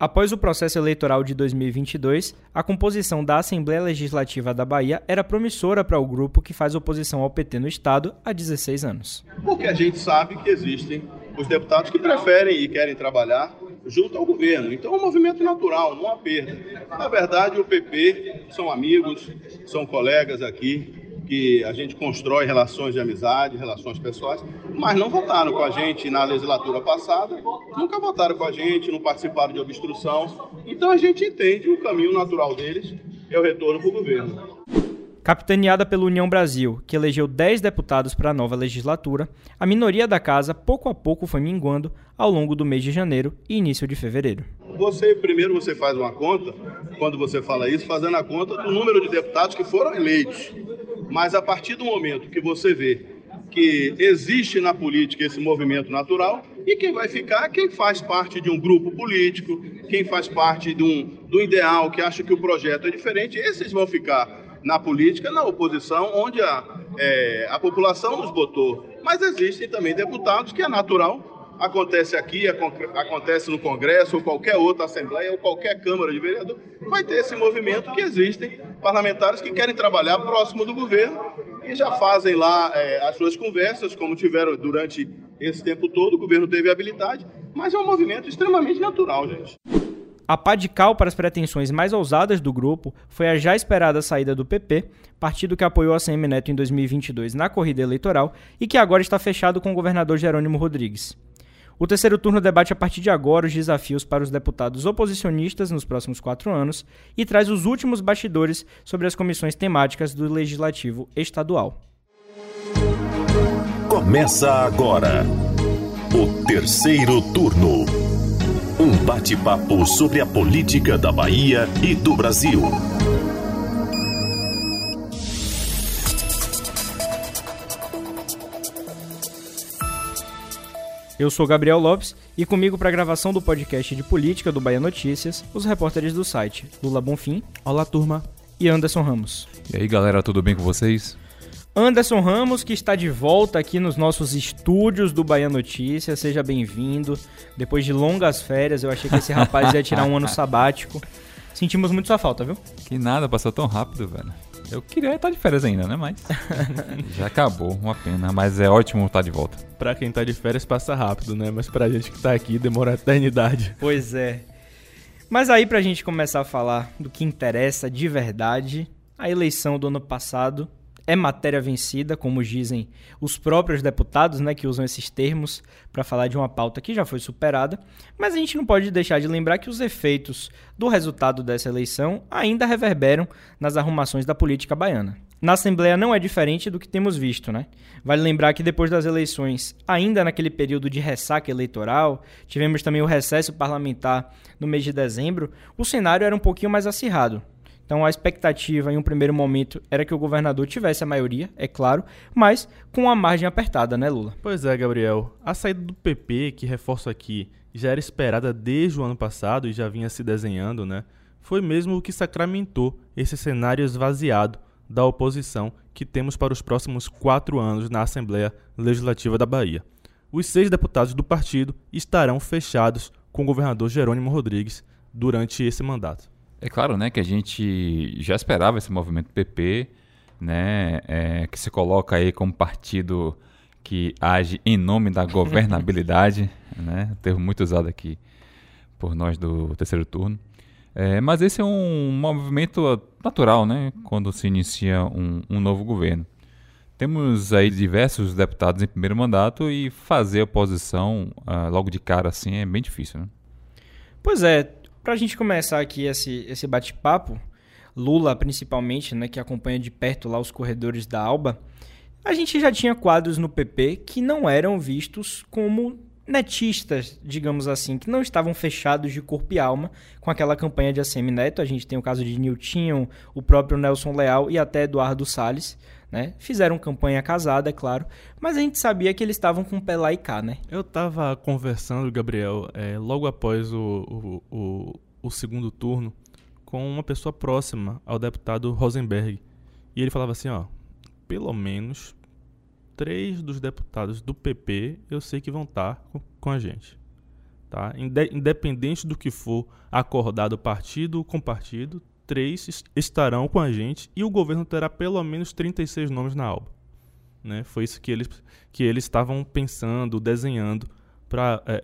Após o processo eleitoral de 2022, a composição da Assembleia Legislativa da Bahia era promissora para o grupo que faz oposição ao PT no Estado há 16 anos. Porque a gente sabe que existem os deputados que preferem e querem trabalhar junto ao governo. Então é um movimento natural, não há perda. Na verdade, o PP são amigos, são colegas aqui, que a gente constrói relações de amizade, relações pessoais, mas não votaram com a gente na legislatura passada, nunca votaram com a gente, não participaram de obstrução. Então a gente entende o caminho natural deles é o retorno para o governo. Capitaneada pela União Brasil, que elegeu 10 deputados para a nova legislatura, a minoria da casa pouco a pouco foi minguando ao longo do mês de janeiro e início de fevereiro. Você primeiro você faz uma conta, quando você fala isso, fazendo a conta do número de deputados que foram eleitos. Mas a partir do momento que você vê que existe na política esse movimento natural, e quem vai ficar quem faz parte de um grupo político, quem faz parte de um, do ideal, que acha que o projeto é diferente, esses vão ficar na política, na oposição, onde a, é, a população nos botou. Mas existem também deputados que é natural acontece aqui, acontece no Congresso, ou qualquer outra Assembleia, ou qualquer Câmara de Vereador, vai ter esse movimento que existem parlamentares que querem trabalhar próximo do governo e já fazem lá é, as suas conversas, como tiveram durante esse tempo todo, o governo teve habilidade, mas é um movimento extremamente natural, gente. A pá de cal para as pretensões mais ousadas do grupo foi a já esperada saída do PP, partido que apoiou a CM Neto em 2022 na corrida eleitoral e que agora está fechado com o governador Jerônimo Rodrigues. O terceiro turno debate a partir de agora os desafios para os deputados oposicionistas nos próximos quatro anos e traz os últimos bastidores sobre as comissões temáticas do Legislativo Estadual. Começa agora o terceiro turno. Um bate-papo sobre a política da Bahia e do Brasil. Eu sou Gabriel Lopes e comigo para a gravação do podcast de política do Bahia Notícias, os repórteres do site Lula Bonfim. Olá, turma. E Anderson Ramos. E aí, galera, tudo bem com vocês? Anderson Ramos, que está de volta aqui nos nossos estúdios do Bahia Notícias. Seja bem-vindo. Depois de longas férias, eu achei que esse rapaz ia tirar um ano sabático. Sentimos muito sua falta, viu? Que nada, passou tão rápido, velho. Eu queria estar de férias ainda, né? Mas já acabou, uma pena. Mas é ótimo estar de volta. Pra quem tá de férias passa rápido, né? Mas pra gente que tá aqui demora a eternidade. Pois é. Mas aí pra gente começar a falar do que interessa de verdade, a eleição do ano passado é matéria vencida, como dizem os próprios deputados, né, que usam esses termos para falar de uma pauta que já foi superada, mas a gente não pode deixar de lembrar que os efeitos do resultado dessa eleição ainda reverberam nas arrumações da política baiana. Na Assembleia não é diferente do que temos visto, né? Vale lembrar que depois das eleições, ainda naquele período de ressaca eleitoral, tivemos também o recesso parlamentar no mês de dezembro, o cenário era um pouquinho mais acirrado. Então a expectativa em um primeiro momento era que o governador tivesse a maioria, é claro, mas com uma margem apertada, né, Lula? Pois é, Gabriel. A saída do PP, que reforço aqui, já era esperada desde o ano passado e já vinha se desenhando, né? Foi mesmo o que sacramentou esse cenário esvaziado da oposição que temos para os próximos quatro anos na Assembleia Legislativa da Bahia. Os seis deputados do partido estarão fechados com o governador Jerônimo Rodrigues durante esse mandato. É claro, né, que a gente já esperava esse movimento PP, né, é, que se coloca aí como partido que age em nome da governabilidade, né, termo muito usado aqui por nós do terceiro turno. É, mas esse é um movimento natural, né, quando se inicia um, um novo governo. Temos aí diversos deputados em primeiro mandato e fazer oposição uh, logo de cara assim é bem difícil, né? Pois é, para a gente começar aqui esse, esse bate-papo, Lula principalmente, né, que acompanha de perto lá os corredores da Alba, a gente já tinha quadros no PP que não eram vistos como netistas, digamos assim, que não estavam fechados de corpo e alma com aquela campanha de ACM Neto. A gente tem o caso de Niltinho, o próprio Nelson Leal e até Eduardo Salles, né? Fizeram campanha casada, é claro, mas a gente sabia que eles estavam com o pé lá e cá, né? Eu tava conversando, Gabriel, é, logo após o, o, o, o segundo turno, com uma pessoa próxima ao deputado Rosenberg. E ele falava assim, ó, pelo menos três dos deputados do PP eu sei que vão estar com a gente. Tá? Independente do que for acordado partido com partido, três estarão com a gente e o governo terá pelo menos 36 nomes na alba. Né? Foi isso que eles, que eles estavam pensando, desenhando para é,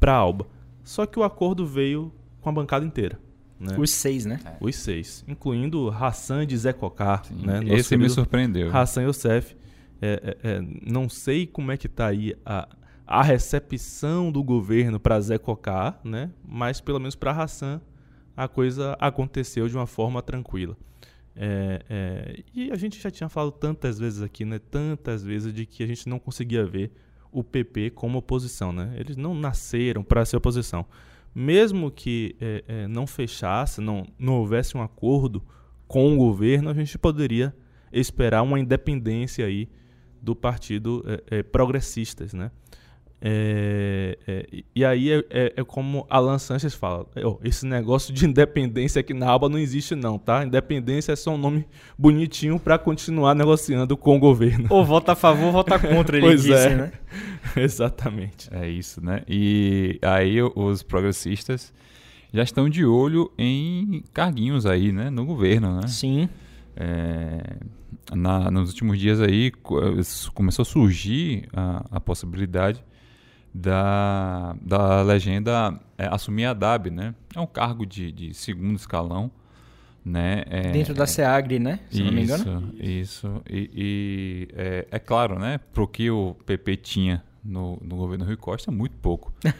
é, a alba. Só que o acordo veio com a bancada inteira. Né? Os seis, né? É. Os seis, incluindo Hassan de Zé Cocar. Né? Esse me surpreendeu. Hassan Youssef. É, é, é, não sei como é que está aí a, a recepção do governo para Zé Cocar, né? mas pelo menos para Hassan a coisa aconteceu de uma forma tranquila. É, é, e a gente já tinha falado tantas vezes aqui, né? Tantas vezes de que a gente não conseguia ver o PP como oposição, né? Eles não nasceram para ser oposição mesmo que é, é, não fechasse, não, não houvesse um acordo com o governo, a gente poderia esperar uma independência aí do partido é, é progressistas, né? É, é, e aí é, é, é, como Alan Sanches fala: oh, esse negócio de independência aqui na aba não existe, não, tá? Independência é só um nome bonitinho para continuar negociando com o governo. Ou vota a favor, vota contra, ele pois disse, é. né? Exatamente. É isso, né? E aí os progressistas já estão de olho em carguinhos aí, né? No governo, né? Sim. É, na, nos últimos dias aí começou a surgir a, a possibilidade da, da legenda é, assumir a DAB, né? É um cargo de, de segundo escalão, né? É, Dentro da SEAGRE, né? Se isso, não me engano. Isso, e, e é, é, claro, né? Pro que o PP tinha no, no governo Rui Costa, muito pouco.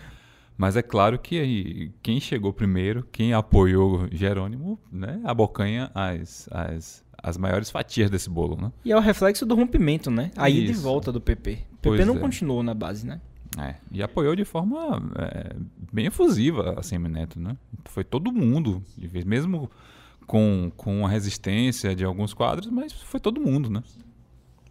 Mas é claro que aí, quem chegou primeiro, quem apoiou Jerônimo, né? Abocanha as, as, as maiores fatias desse bolo, né? E é o reflexo do rompimento, né? Aí de volta do PP. O PP Pois não é. continuou na base, né? É, e apoiou de forma é, bem efusiva a Semineto, né? Foi todo mundo, de vez, mesmo com, com a resistência de alguns quadros, mas foi todo mundo, né?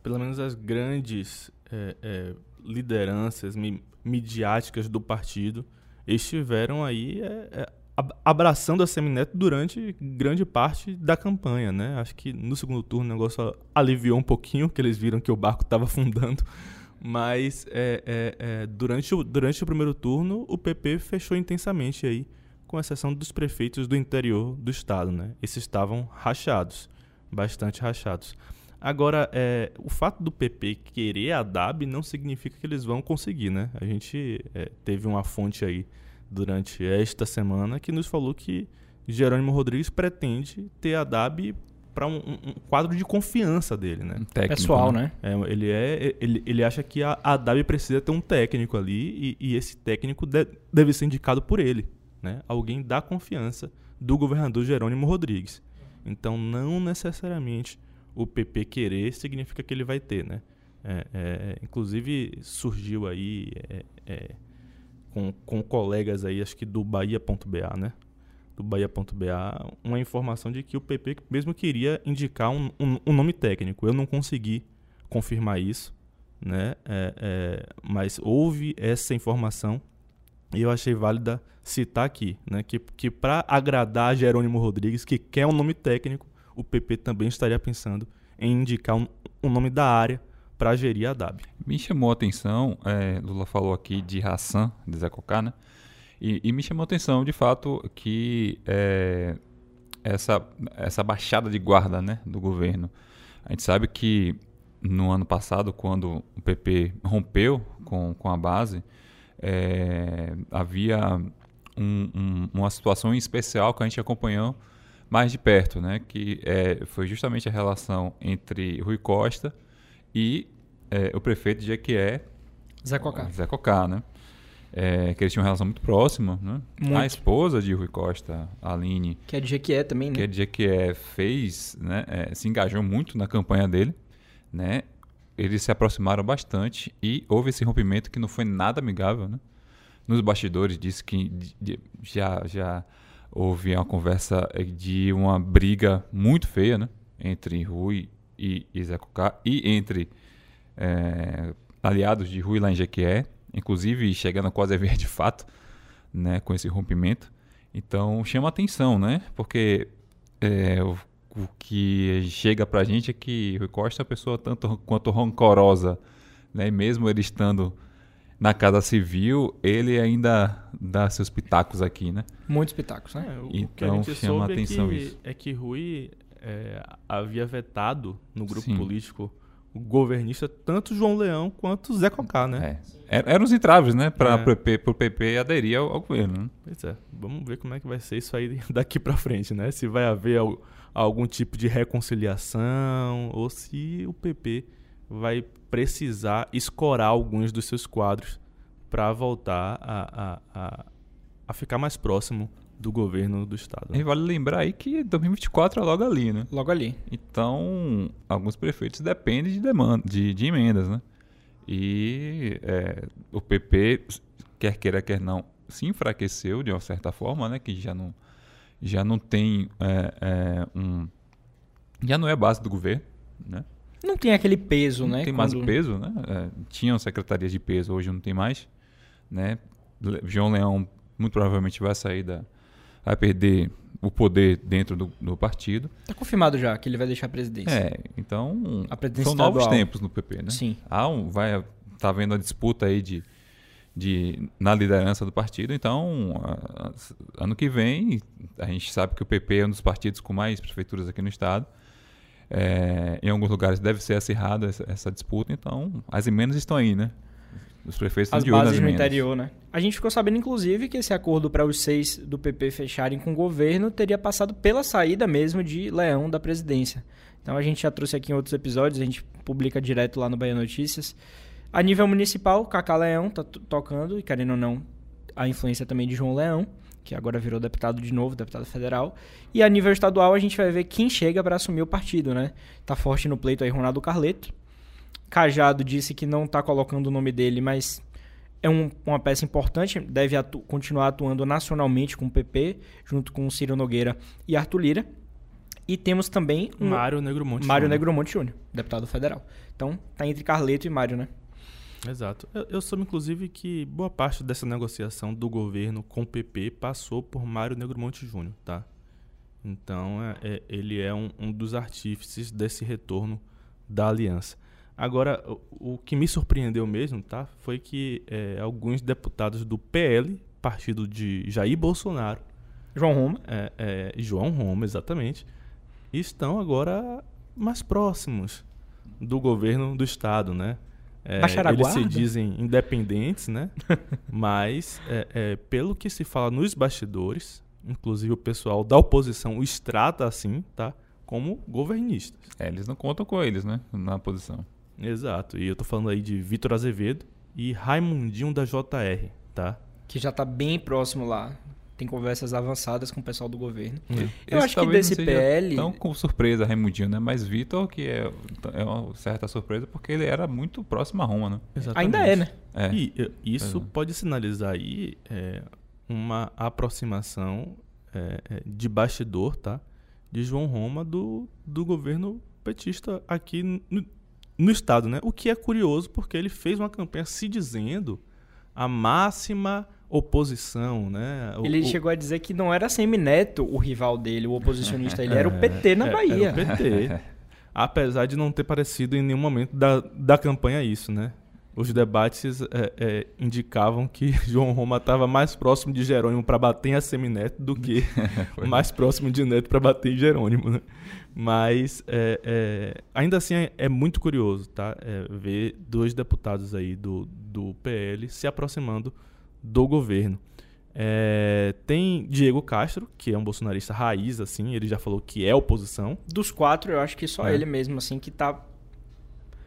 Pelo menos as grandes é, é, lideranças mi midiáticas do partido estiveram aí é, é, ab- abraçando a Semineto durante grande parte da campanha, né? Acho que no segundo turno o negócio aliviou um pouquinho, que eles viram que o barco estava afundando. Mas é, é, é, durante, o, durante o primeiro turno, o PP fechou intensamente aí, com exceção dos prefeitos do interior do estado, né? Esses estavam rachados, bastante rachados. Agora, é, o fato do PP querer a DAB não significa que eles vão conseguir, né? A gente é, teve uma fonte aí durante esta semana que nos falou que Jerônimo Rodrigues pretende ter a DAB para um, um quadro de confiança dele, né? Um técnico, Pessoal, né? É, ele, é, ele, ele acha que a, a DAB precisa ter um técnico ali e, e esse técnico de- deve ser indicado por ele, né? Alguém da confiança do governador Jerônimo Rodrigues. Então, não necessariamente o PP querer significa que ele vai ter, né? É, é, inclusive, surgiu aí é, é, com, com colegas aí, acho que do Bahia.ba, né? Do Bahia.ba, uma informação de que o PP mesmo queria indicar um, um, um nome técnico. Eu não consegui confirmar isso, né? É, é, mas houve essa informação e eu achei válida citar aqui, né? Que, que para agradar Jerônimo Rodrigues, que quer um nome técnico, o PP também estaria pensando em indicar um, um nome da área para gerir a DAB. Me chamou a atenção, é, Lula falou aqui de Hassan, de Zé Cocá, né? E, e me chamou a atenção, de fato, que é, essa, essa baixada de guarda né, do governo. A gente sabe que no ano passado, quando o PP rompeu com, com a base, é, havia um- um- uma situação em especial que a gente acompanhou mais de perto, né? Que é, foi justamente a relação entre Rui Costa e é, o prefeito de Jequié, Zé Cocá. Zé Cocá, né? É, que eles tinham uma relação muito próxima, né? Muito. A esposa de Rui Costa, a Aline, Que é de Jequié também, né? que é de Jequié, fez, né? é, se engajou muito na campanha dele, né? Eles se aproximaram bastante e houve esse rompimento que não foi nada amigável, né? Nos bastidores disse que já, já houve uma conversa de uma briga muito feia, né? Entre Rui e, e Zé Cocá e entre é, aliados de Rui lá em Jequié, inclusive chegando quase a ver de fato, né, com esse rompimento. Então chama atenção, né? Porque é, o, o que chega pra gente é que Rui Costa é uma pessoa tanto quanto rancorosa, né? E mesmo ele estando na Casa Civil, ele ainda dá seus pitacos aqui, né? Muitos pitacos, né? É, o que a Então, gente chama soube atenção é que, isso. é que Rui é, havia vetado no grupo Sim. político o governista tanto João Leão quanto Zé Cocá, né? É. Er- Eram os entraves, né? Para É. o PP, aderir ao, ao governo. Né? Pois é, vamos ver como é que vai ser isso aí daqui pra frente, né? Se vai haver al- algum tipo de reconciliação ou se o PP vai precisar escorar alguns dos seus quadros para voltar a, a, a, a ficar mais próximo do governo do Estado. né? E vale lembrar aí que 2024 é logo ali, né? Logo ali. Então, alguns prefeitos dependem de demanda, de, de emendas, né? E é, o PP, quer queira, quer não, se enfraqueceu de uma certa forma, né? Que já não, já não tem é, é, um... Já não é a base do governo, né? Não tem aquele peso, não né? tem mais quando- peso, né? É, tinham secretarias de peso, hoje não tem mais, né? Le- João Leão muito provavelmente vai sair da... Vai perder o poder dentro do, do partido. Tá confirmado já que ele vai deixar a presidência. É, então A presidência são novos estadual. tempos no PP, né? Sim. Há um, vai tá vendo a disputa aí de, de na liderança do partido, então a- a- ano que vem a gente sabe que o PP é um dos partidos com mais prefeituras aqui no estado. É, em alguns lugares deve ser acirrada essa, essa disputa, então as emendas estão aí, né? Os prefeitos As de bases no interior, né? A gente ficou sabendo, inclusive, que esse acordo para os seis do PP fecharem com o governo teria passado pela saída mesmo de Leão da presidência. Então a gente já trouxe aqui em outros episódios, a gente publica direto lá no Bahia Notícias. A nível municipal, Cacá Leão tá to- tocando, e querendo ou não, a influência também de João Leão, que agora virou deputado de novo, deputado federal. E a nível estadual, a gente vai ver quem chega para assumir o partido, né? Tá forte no pleito aí Ronaldo Carleto. Cajado disse que não está colocando o nome dele, mas é um- uma peça importante, deve atu- continuar atuando nacionalmente com o PP, junto com o Ciro Nogueira e Arthur Lira. E temos também um Mário Negromonte. Mário Júnior. Negromonte Júnior, deputado federal. Então, tá entre Carleto e Mário, né? Exato. Eu, eu soube, inclusive, que boa parte dessa negociação do governo com o PP passou por Mário Negromonte Júnior, tá? Então, é- é- ele é um, um dos artífices desse retorno da aliança. Agora, o, o que me surpreendeu mesmo, tá? Foi que é, alguns deputados do PL, partido de Jair Bolsonaro, João Roma. é, é, João Roma, exatamente, estão agora mais próximos do governo do estado, né? É, eles se dizem independentes, né? Mas, é, é, pelo que se fala nos bastidores, inclusive o pessoal da oposição os trata assim, tá? Como governistas. É, eles não contam com eles, né? Na posição. Exato. E eu tô falando aí de Vitor Azevedo e Raimundinho da JR, tá? que já está bem próximo lá. Tem conversas avançadas com o pessoal do governo. Eu Esse acho que desse não seja PL. Tão com surpresa, Raimundinho, né? Mas Vitor, que é, é uma certa surpresa, porque ele era muito próximo a Roma, né? Ainda é, né? É. E isso é. pode sinalizar aí é, uma aproximação é, é, de bastidor, tá? De João Roma do, do governo petista aqui no, no estado, né? O que é curioso porque ele fez uma campanha se dizendo a máxima oposição, né? O- Ele o- chegou a dizer que não era Semineto o rival dele, o oposicionista. Ele era o PT na é, Bahia. Era o PT. Apesar de não ter parecido em nenhum momento da, da campanha isso, né? Os debates é, é, indicavam que João Roma estava mais próximo de Jerônimo para bater em Assemineto do que mais próximo de Neto para bater em Jerônimo, né? Mas é, é, ainda assim é, é muito curioso, tá? É, ver dois deputados aí do, do PL se aproximando do governo. É, tem Diego Castro, que é um bolsonarista raiz, assim, ele já falou que é oposição. Dos quatro, eu acho que só É. ele mesmo, assim, que tá.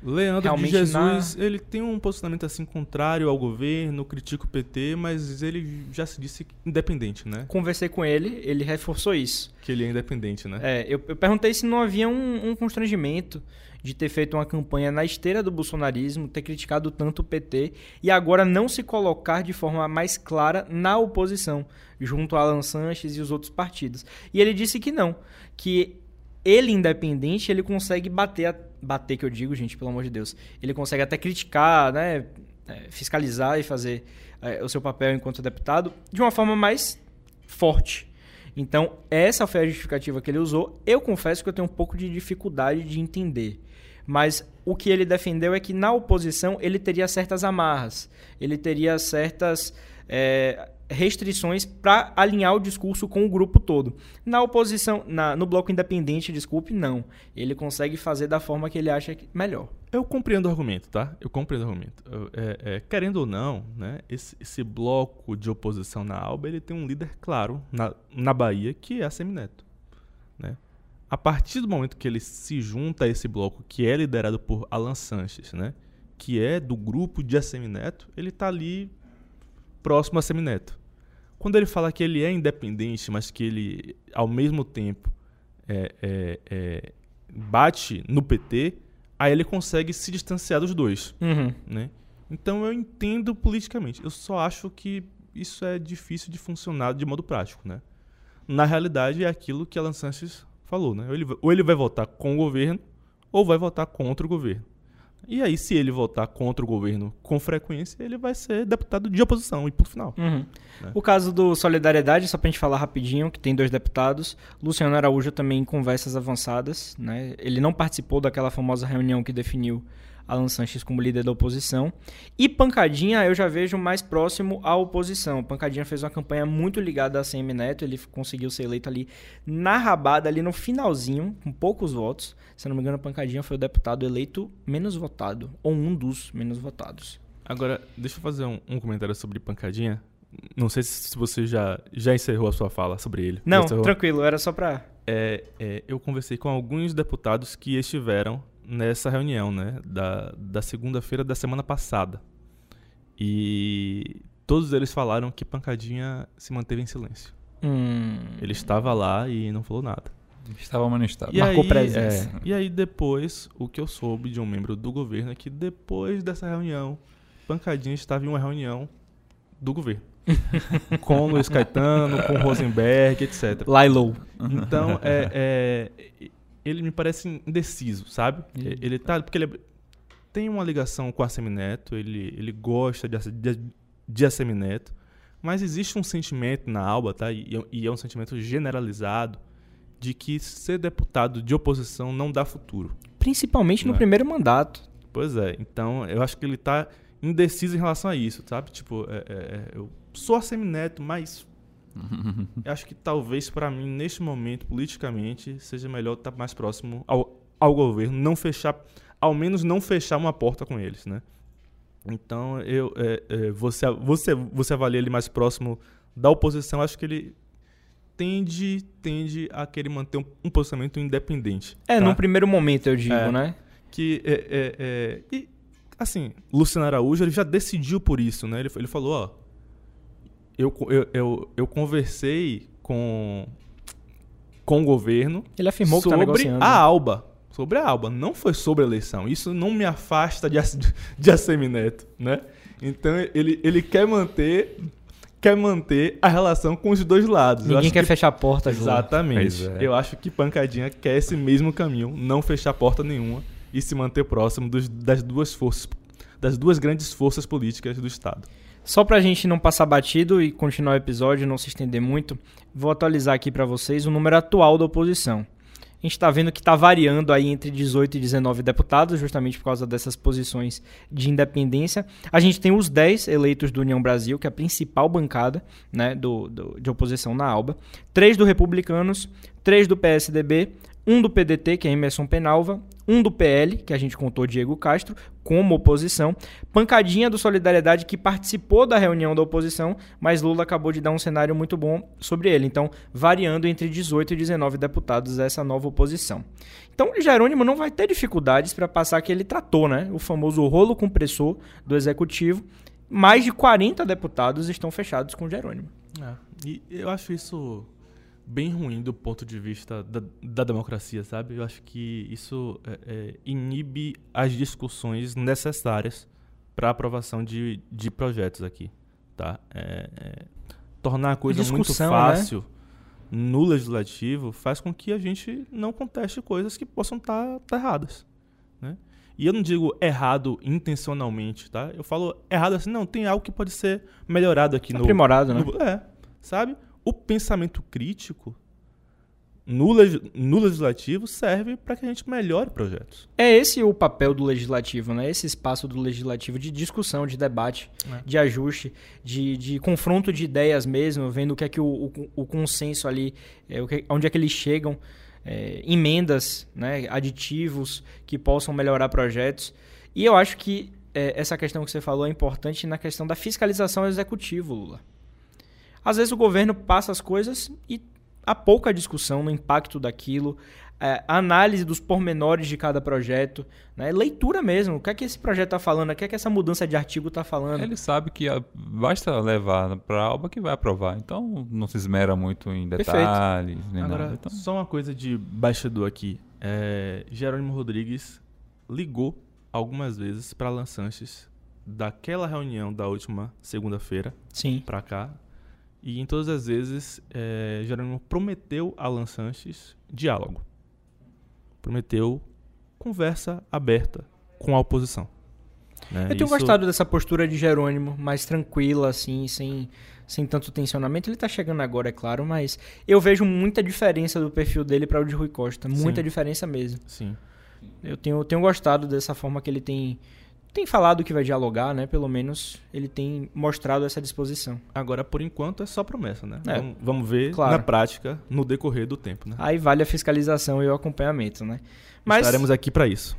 Leandro de Realmente Jesus, ele tem um posicionamento assim contrário ao governo, critica o PT, mas ele já se disse independente, né? Conversei com ele, ele reforçou isso. Que ele é independente, né? É, eu, eu perguntei se não havia um, um constrangimento de ter feito uma campanha na esteira do bolsonarismo, ter criticado tanto o PT e agora não se colocar de forma mais clara na oposição, junto a Alan Sanches e os outros partidos. E ele disse que não, que ele independente, ele consegue bater, a- bater que eu digo, gente, pelo amor de Deus, ele consegue até criticar, né, é, fiscalizar e fazer é, o seu papel enquanto deputado de uma forma mais forte. Então, essa foi a justificativa que ele usou. Eu confesso que eu tenho um pouco de dificuldade de entender. Mas o que ele defendeu é que na oposição ele teria certas amarras, ele teria certas é, restrições para alinhar o discurso com o grupo todo. Na oposição, na, no bloco independente, desculpe, não. Ele consegue fazer da forma que ele acha melhor. Eu compreendo o argumento, tá? Eu compreendo o argumento. É, é, querendo ou não, né, esse, esse, bloco de oposição na Alba ele tem um líder claro na, na Bahia, que é a Semineto. Né? a partir do momento que ele se junta a esse bloco, que é liderado por Alan Sanches, né? que é do grupo de Assemineto, ele está ali próximo a Semineto. Quando ele fala que ele é independente, mas que ele, ao mesmo tempo, é, é, é, bate no PT, aí ele consegue se distanciar dos dois. Uhum. Né? Então eu entendo politicamente. Eu só acho que isso é difícil de funcionar de modo prático. Né? Na realidade, é aquilo que Alan Sanches falou, né? Ou ele, ou ele vai votar com o governo ou vai votar contra o governo. E aí, se ele votar contra o governo com frequência, ele vai ser deputado de oposição e por final. Uhum. Né? O caso do Solidariedade, só pra gente falar rapidinho, que tem dois deputados. Luciano Araújo também em conversas avançadas. Né? Ele não participou daquela famosa reunião que definiu Alan Sanches como líder da oposição. E Pancadinha eu já vejo mais próximo à oposição. Pancadinha fez uma campanha muito ligada a CM Neto, ele conseguiu ser eleito ali na rabada, ali no finalzinho, com poucos votos. Se não me engano, Pancadinha foi o deputado eleito menos votado, ou um dos menos votados. Agora, deixa eu fazer um, um comentário sobre Pancadinha. Não sei se você já, já encerrou a sua fala sobre ele. Não, tranquilo, era só pra. É, é, eu conversei com alguns deputados que estiveram nessa reunião, né? Da, da segunda-feira da semana passada. E todos eles falaram que Pancadinha se manteve em silêncio. Hum. Ele estava lá e não falou nada. Estava, mas não estava. E Marcou aí, presença. É, e aí depois, o que eu soube de um membro do governo é que depois dessa reunião, Pancadinha estava em uma reunião do governo. com Luiz Caetano, com Rosenberg, etc. Lailou. Então, é, é, ele me parece indeciso, sabe? Uhum. Ele tá. Porque ele tem uma ligação com a Semineto, ele, ele gosta de, de, de a Semineto, mas existe um sentimento na Alba, tá? E, e é um sentimento generalizado de que ser deputado de oposição não dá futuro. Principalmente no é? primeiro mandato. Pois é, então eu acho que ele está indeciso em relação a isso, sabe? Tipo, é, é, é eu sou a Semineto, mas eu acho que talvez para mim, neste momento, politicamente, seja melhor estar mais próximo ao, ao governo, não fechar, ao menos não fechar uma porta com eles, né? Então, eu, é, é, você, você, você avalia ele mais próximo da oposição, acho que ele tende, tende a querer manter um, um posicionamento independente. É, tá? no primeiro momento, eu digo, é, né? Que, é, é, é, e, assim, Luciano Araújo, ele já decidiu por isso, né? Ele, ele falou, ó, eu, eu, eu, eu conversei com, com o governo. Ele afirmou sobre que tá negociando. a Alba. Sobre a Alba. Não foi sobre a eleição. Isso não me afasta de, de Assemineto, né? Então ele, ele quer manter quer manter a relação com os dois lados. Ninguém quer que... fechar a porta. Exatamente. É. Eu acho que Pancadinha quer esse mesmo caminho, não fechar porta nenhuma e se manter próximo dos, das duas forças, das duas grandes forças políticas do Estado. Só para a gente não passar batido e continuar o episódio, não se estender muito, vou atualizar aqui para vocês o número atual da oposição. A gente está vendo que está variando aí entre 18 e 19 deputados, justamente por causa dessas posições de independência. A gente tem os 10 eleitos do União Brasil, que é a principal bancada né, do, do de oposição na ALBA. Três do Republicanos, três do PSDB, um do PDT, que é Emerson Penalva, um do PL, que a gente contou Diego Castro, como oposição, pancadinha do Solidariedade, que participou da reunião da oposição, mas Lula acabou de dar um cenário muito bom sobre ele. Então, variando entre 18 e 19 deputados essa nova oposição. Então, Jerônimo não vai ter dificuldades para passar que ele tratou, né? O famoso rolo compressor do executivo. Mais de 40 deputados estão fechados com Jerônimo. É, e eu acho isso bem ruim do ponto de vista da, da democracia, sabe? Eu acho que isso é, é, inibe as discussões necessárias para aprovação de, de projetos aqui, tá? É, é tornar a coisa muito né? fácil né? no legislativo faz com que a gente não conteste coisas que possam estar tá, tá erradas, né? E eu não digo errado intencionalmente, tá? Eu falo errado assim, não, tem algo que pode ser melhorado aqui Aprimorado, no... Aprimorado, né? No, é, sabe? O pensamento crítico no, no legislativo serve para que a gente melhore projetos. É esse o papel do legislativo, né? Esse espaço do legislativo de discussão, de debate, é. de ajuste, de, de confronto de ideias mesmo, vendo o que é que o, o, o consenso ali, é, onde é que eles chegam, é, emendas, né, aditivos que possam melhorar projetos. E eu acho que é, essa questão que você falou é importante na questão da fiscalização executiva, Lula. Às vezes o governo passa as coisas e há pouca discussão no impacto daquilo, é, análise dos pormenores de cada projeto, né? leitura mesmo. O que é que esse projeto está falando? O que é que essa mudança de artigo está falando? Ele sabe que basta levar para a alba que vai aprovar. Então não se esmera muito em detalhes. Nem Agora, nada. Então... só uma coisa de bastidor aqui. É, Jerônimo Rodrigues ligou algumas vezes para Alan Sanches daquela reunião da última segunda-feira para cá e em todas as vezes, é, Jerônimo prometeu a Alan Sanches diálogo. Prometeu conversa aberta com a oposição. Né? Eu tenho Isso... gostado dessa postura de Jerônimo, mais tranquila, assim, sem, sem tanto tensionamento. Ele está chegando agora, é claro, mas eu vejo muita diferença do perfil dele para o de Rui Costa. Muita Sim. diferença mesmo. Sim. Eu tenho, tenho gostado dessa forma que ele tem tem falado que vai dialogar, né? Pelo menos ele tem mostrado essa disposição. Agora, por enquanto, é só promessa, né? É, vamos, vamos, ver claro. na prática, no decorrer do tempo, né? Aí vale a fiscalização e o acompanhamento, né? Mas, Estaremos aqui para isso.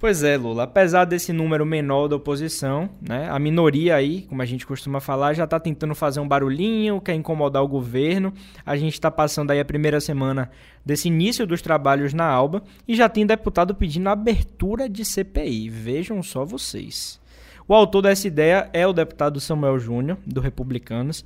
Pois é, Lula. Apesar desse número menor da oposição, né, a minoria aí, como a gente costuma falar, já está tentando fazer um barulhinho, quer incomodar o governo. A gente está passando aí a primeira semana desse início dos trabalhos na Alba e já tem deputado pedindo abertura de CPI. Vejam só vocês. O autor dessa ideia é o deputado Samuel Júnior, do Republicanos,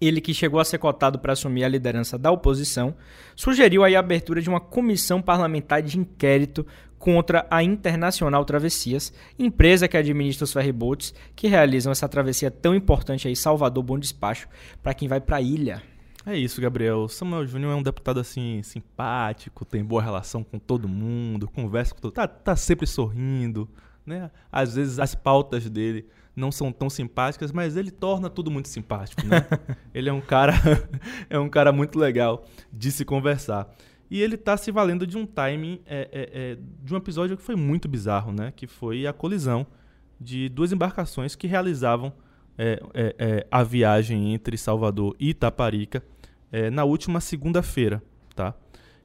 ele que chegou a ser cotado para assumir a liderança da oposição, sugeriu aí a abertura de uma comissão parlamentar de inquérito contra a Internacional Travessias, empresa que administra os ferryboats que realizam essa travessia tão importante aí, Salvador Bom Despacho, para quem vai para a ilha. É isso, Gabriel. Samuel Júnior é um deputado assim simpático, tem boa relação com todo mundo, conversa com todo, tá, tá sempre sorrindo, né? Às vezes as pautas dele não são tão simpáticas, mas ele torna tudo muito simpático, né? ele é um cara é um cara muito legal de se conversar. E ele está se valendo de um timing, é, é, é, de um episódio que foi muito bizarro, né? Que foi a colisão de duas embarcações que realizavam é, é, é, a viagem entre Salvador e Itaparica na última segunda-feira, tá?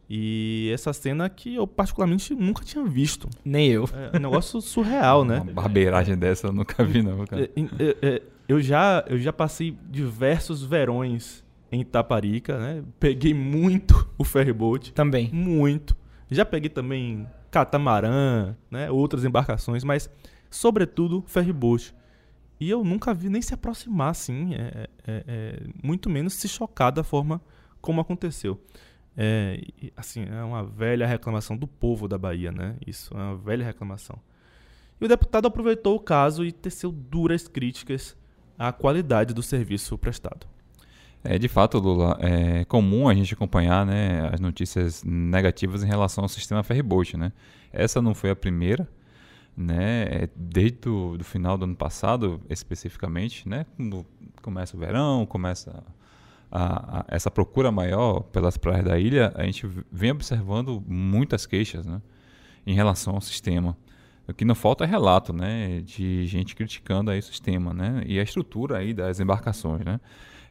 E essa cena que eu particularmente nunca tinha visto. Nem eu. É um negócio surreal, né? Uma barbeiragem dessa eu nunca vi, não, cara. eu, já, eu já passei diversos verões em Itaparica, né? Peguei muito o ferryboat. Também. Muito. Já peguei também catamarã, né? Outras embarcações, mas sobretudo ferryboat. E eu nunca vi nem se aproximar assim, é, é, é, muito menos se chocar da forma como aconteceu. É, assim, é uma velha reclamação do povo da Bahia, né? Isso, é uma velha reclamação. E o deputado aproveitou o caso e teceu duras críticas à qualidade do serviço prestado. É, de fato, Lula, é comum a gente acompanhar né, as notícias negativas em relação ao sistema ferryboat, né? Essa não foi a primeira, né? É, desde o do final do ano passado, especificamente, né? Quando começa o verão, começa a, a, essa procura maior pelas praias da ilha, a gente vem observando muitas queixas, né? Em relação ao sistema. O que não falta é relato, né? De gente criticando aí o sistema, né? E a estrutura aí das embarcações, né?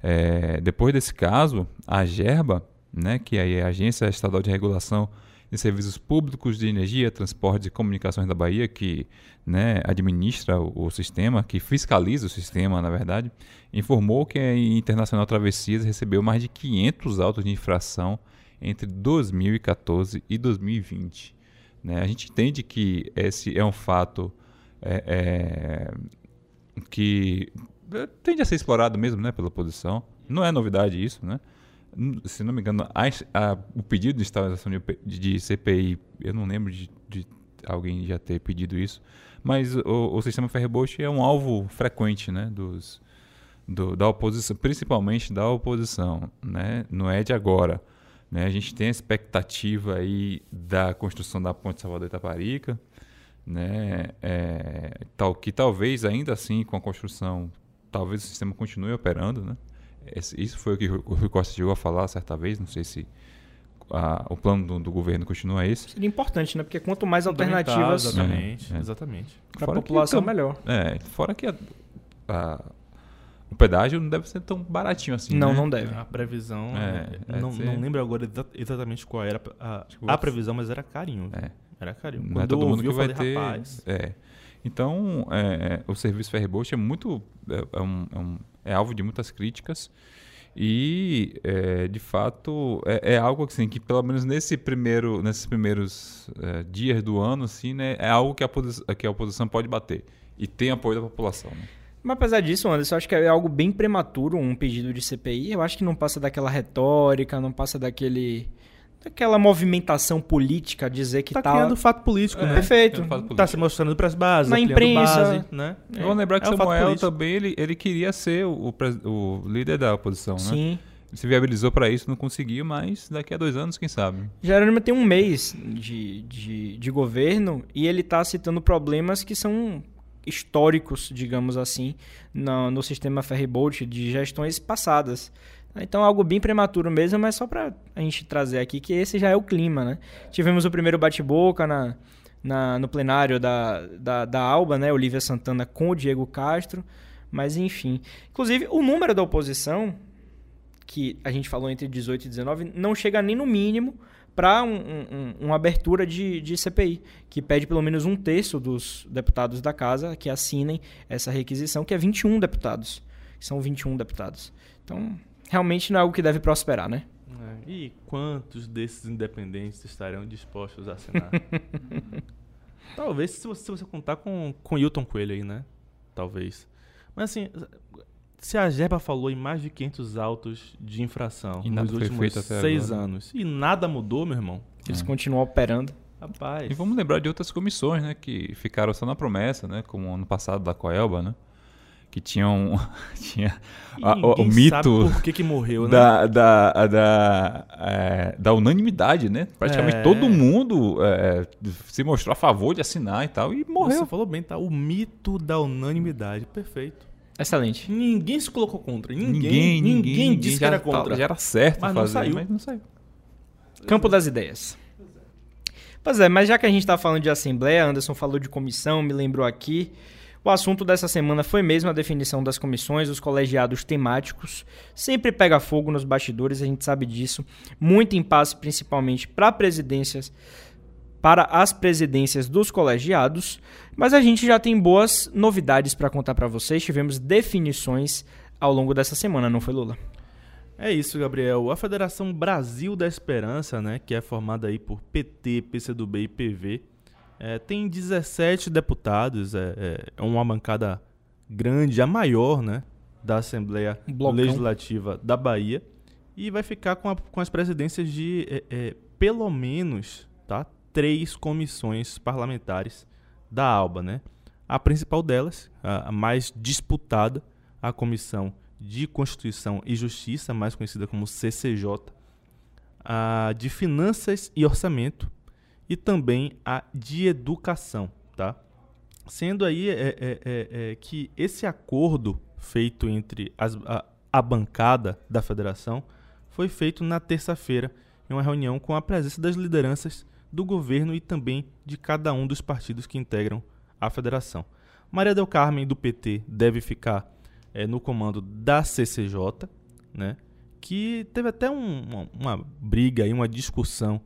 É, depois desse caso, a GERBA, né, que é a Agência Estadual de Regulação de Serviços Públicos de Energia, Transportes e Comunicações da Bahia, que né, administra o, o, sistema, que fiscaliza o sistema, na verdade, informou que a Internacional Travessias recebeu mais de 500 autos de infração entre 2014 e 2020. Né? A gente entende que esse é um fato é, é, que tende a ser explorado mesmo né, pela oposição. Não é novidade isso, né? Se não me engano, a, a, o pedido de instalação de, de, CPI, eu não lembro de, de, alguém já ter pedido isso, mas o, o sistema ferryboat é um alvo frequente né, dos, do, da oposição, principalmente da oposição, né? não é de agora. Né? A gente tem a expectativa aí da construção da ponte Salvador-Itaparica, né? É, tal, que talvez ainda assim com a construção talvez o sistema continue operando, né? Isso foi o que o Rui Costa chegou a falar certa vez, não sei se a- o plano do, do governo continua esse. Seria importante, né? Porque quanto mais alternativas Exatamente, É, é. exatamente. para a que população, tam- melhor. É, fora que a- a- o pedágio não deve ser tão baratinho assim, não, né? não deve. A previsão, É, é, não, deve ser- não lembro agora exa- exatamente qual era a, que a previsão, mas era carinho. É. Era carinho. Não é Quando todo eu mundo ouvi, que eu vai falei, ter. rapaz, É. Então, é, o serviço ferryboat é muito. É, é um- é um- é alvo de muitas críticas. E, é, de fato, é, algo assim, que, pelo menos nesse primeiro, nesses primeiros dias do ano, assim, né, é algo que a, oposi- que a oposição pode bater. E tem apoio da população. Né? Mas apesar disso, Anderson, eu acho que é algo bem prematuro um pedido de CPI. Eu acho que não passa daquela retórica, não passa daquele daquela movimentação política dizer que tá tá, criando fato político, né? Perfeito. É um fato Tá se mostrando para as bases, Na ampliando imprensa. base, né? Vamos lembrar que é fato Samuel político. também ele, ele queria ser o, o líder da oposição, né? Sim. Ele se viabilizou para isso, não conseguiu, mas daqui a dois anos, quem sabe? Jerônimo tem um mês de, de, de governo e ele está citando problemas que são históricos, digamos assim, no, no sistema ferryboat de gestões passadas. Então, algo bem prematuro mesmo, mas só para a gente trazer aqui que esse já é o clima, né? Tivemos o primeiro bate-boca na, na- no plenário da, da, da Alba, né? Olivia Santana com o Diego Castro, mas enfim. Inclusive, o número da oposição, que a gente falou entre 18 e 19, não chega nem no mínimo para um, um- um- uma abertura de, de CPI, que pede pelo menos um terço dos deputados da casa que assinem essa requisição, que é 21 deputados. São 21 deputados. Então, realmente não é algo que deve prosperar, né? É, E quantos desses independentes estarão dispostos a assinar? Talvez se você, se você contar com, com Hilton Coelho aí, né? Talvez. Mas assim, se a Gerba falou em mais de 500 autos de infração E nos últimos seis agora. anos e nada mudou, meu irmão, Eles continuam operando. rapaz. E vamos lembrar de outras comissões, né, que ficaram só na promessa, né, como ano passado da Coelba, né, que tinham tinha a- o, ninguém mito por que, que morreu, né? da da da, é, da unanimidade, né? Praticamente É. todo mundo é, se mostrou a favor de assinar e tal e morreu. Você falou bem, tá? O mito da unanimidade. Perfeito. Excelente. Ninguém se colocou contra. Ninguém, ninguém, disse que era tá- contra. já era certo Mas não fazer, saiu. mas não saiu. Campo das ideias. Pois é, mas já que a gente está falando de Assembleia, Anderson falou de comissão, me lembrou aqui. O assunto dessa semana foi mesmo a definição das comissões, os colegiados temáticos. Sempre pega fogo nos bastidores, a gente sabe disso. Muito impasse, principalmente para presidências, para as presidências dos colegiados. Mas a gente já tem boas novidades para contar para vocês. Tivemos definições ao longo dessa semana, não foi, Lula? É isso, Gabriel. A Federação Brasil da Esperança, né, que é formada aí por PT, PCdoB e PV, é, tem 17 deputados, é, é- é uma bancada grande, a maior, né, da Assembleia blocão. Legislativa da Bahia, e vai ficar com, a- com as presidências de é, é, pelo menos, tá, três comissões parlamentares da ALBA, né? A principal delas, a a mais disputada, a Comissão de Constituição e Justiça, mais conhecida como CCJ, a de Finanças e Orçamento e também a de Educação, tá? Sendo aí é, é, é, é, que esse acordo feito entre as- a, a bancada da federação foi feito na terça-feira em uma reunião com a presença das lideranças do governo e também de cada um dos partidos que integram a federação. Maria Del Carmen, do PT, deve ficar eh, no comando da CCJ, né? que teve até um- uma, uma briga, aí, uma discussão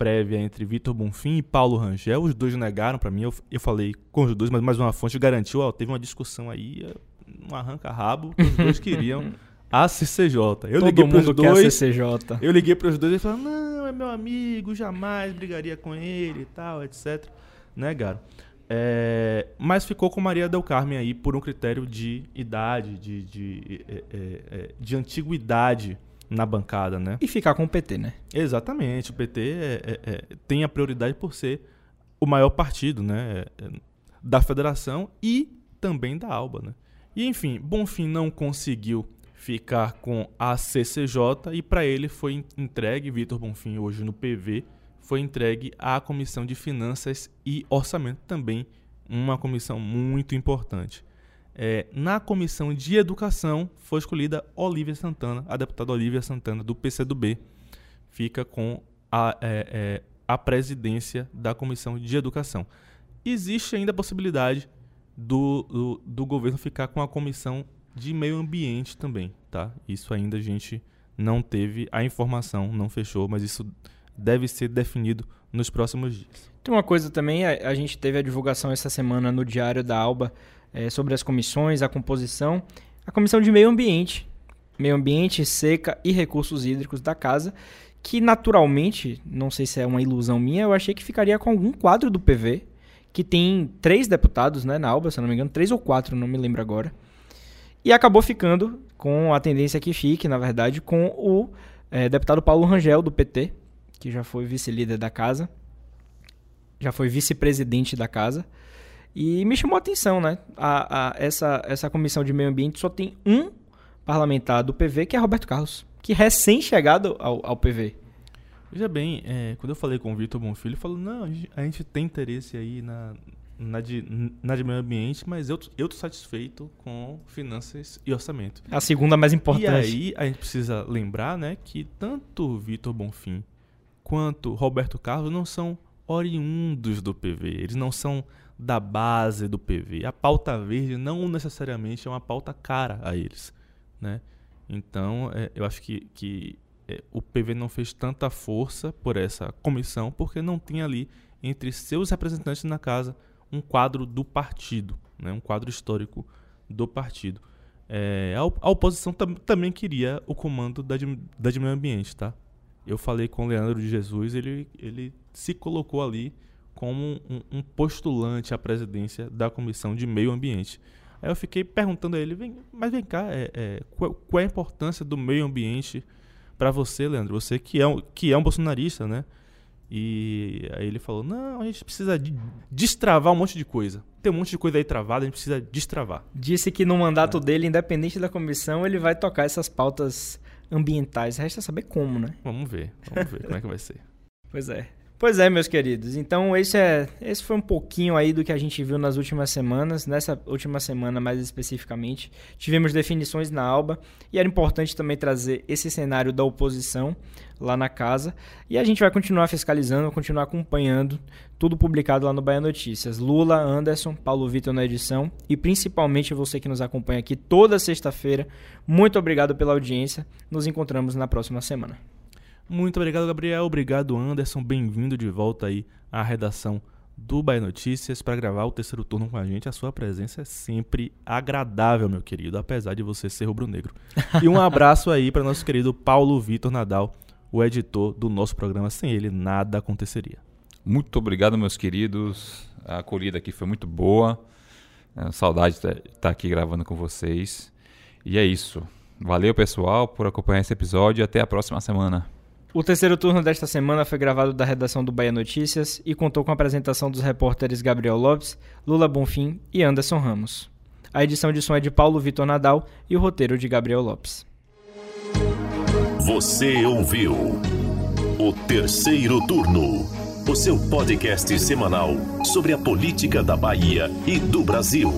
prévia entre Vitor Bonfim e Paulo Rangel. Os dois negaram para mim, eu, eu falei com os dois, mas mais uma fonte garantiu, ó, teve uma discussão aí, um arranca-rabo, que os dois queriam a CCJ. Eu Todo liguei pros mundo quer a dois, CCJ. eu liguei pros dois e falaram, não, é meu amigo, jamais brigaria com ele e tal, etc. Negaram. É, mas ficou com Maria Del Carmen aí por um critério de idade, de, de, é, é, é, de antiguidade na bancada, né? E ficar com o PT, né? Exatamente, o PT é- é- é, tem a prioridade por ser o maior partido né, é, é, da federação e também da Alba. Né? E enfim, Bonfim não conseguiu ficar com a CCJ e para ele foi en- entregue, Vitor Bonfim hoje no PV, foi entregue à Comissão de Finanças e Orçamento também, uma comissão muito importante. É, na comissão de educação foi escolhida Olivia Santana, a deputada Olivia Santana do PCdoB. Fica com a, é, é, a presidência da Comissão de Educação. Existe ainda a possibilidade do, do, do governo ficar com a Comissão de Meio Ambiente também, tá? Isso ainda a gente não teve a informação, não fechou, mas isso deve ser definido nos próximos dias. Tem uma coisa também, a, a gente teve a divulgação essa semana no Diário da Alba é, sobre as comissões, a composição. A Comissão de Meio Ambiente, Meio Ambiente, Seca e Recursos Hídricos da Casa, que naturalmente, não sei se é uma ilusão minha, eu achei que ficaria com algum quadro do PV, que tem três deputados né, na Alba, se não me engano, três ou quatro, não me lembro agora. E acabou ficando com a tendência que fique, na verdade, com o é, deputado Paulo Rangel, do PT, que já foi vice-líder da casa, já foi vice-presidente da casa. E me chamou a atenção, né? A, a, essa, essa comissão de meio ambiente só tem um parlamentar do PV, que é Roberto Carlos, que é recém-chegado ao, ao PV. Veja bem, é, quando eu falei com o Vitor Bonfilho, ele falou: não, a gente tem interesse aí na, na, de, na de meio ambiente, mas eu, eu tô satisfeito com finanças e orçamento. A segunda mais importante. E aí a gente precisa lembrar né, que tanto o Vitor Bonfim quanto Roberto Carlos não são oriundos do PV, eles não são da base do PV. A pauta verde não necessariamente é uma pauta cara a eles. Né? Então, é, eu acho que, que é, o PV não fez tanta força por essa comissão porque não tinha ali entre seus representantes na casa um quadro do partido, né? um quadro histórico do partido. É, a, a, oposição tam, também queria o comando da, da de meio ambiente, tá? Eu falei com o Leandro de Jesus, ele, ele se colocou ali como um, um postulante à presidência da Comissão de Meio Ambiente. Aí eu fiquei perguntando a ele, vem, mas vem cá, é, é, qual, qual, é a importância do meio ambiente para você, Leandro? Você que é, um, que é um bolsonarista, né? E aí ele falou, não, a gente precisa de destravar um monte de coisa. Tem um monte de coisa aí travada, a gente precisa destravar. Disse que no mandato é. dele, independente da comissão, ele vai tocar essas pautas ambientais. Resta saber como, né? Vamos ver, vamos ver como é que vai ser. Pois é. Pois é, meus queridos. Então, esse, é, esse foi um pouquinho aí do que a gente viu nas últimas semanas. Nessa última semana, mais especificamente, tivemos definições na ALBA e era importante também trazer esse cenário da oposição lá na casa. E a gente vai continuar fiscalizando, continuar acompanhando tudo publicado lá no Bahia Notícias. Lula, Anderson, Paulo Vitor na edição e principalmente você que nos acompanha aqui toda sexta-feira. Muito obrigado pela audiência. Nos encontramos na próxima semana. Muito obrigado, Gabriel. Obrigado, Anderson. Bem-vindo de volta aí à redação do Bahia Notícias para gravar o terceiro turno com a gente. A sua presença é sempre agradável, meu querido, apesar de você ser rubro-negro. E um abraço aí para nosso querido Paulo Vitor Nadal, o editor do nosso programa. Sem ele, nada aconteceria. Muito obrigado, meus queridos. A acolhida aqui foi muito boa. É, saudade de estar aqui gravando com vocês. E é isso. Valeu, pessoal, por acompanhar esse episódio e até a próxima semana. O terceiro turno desta semana foi gravado da redação do Bahia Notícias e contou com a apresentação dos repórteres Gabriel Lopes, Lula Bonfim e Anderson Ramos. A edição de som é de Paulo Vitor Nadal e o roteiro de Gabriel Lopes. Você ouviu o terceiro turno, o seu podcast semanal sobre a política da Bahia e do Brasil.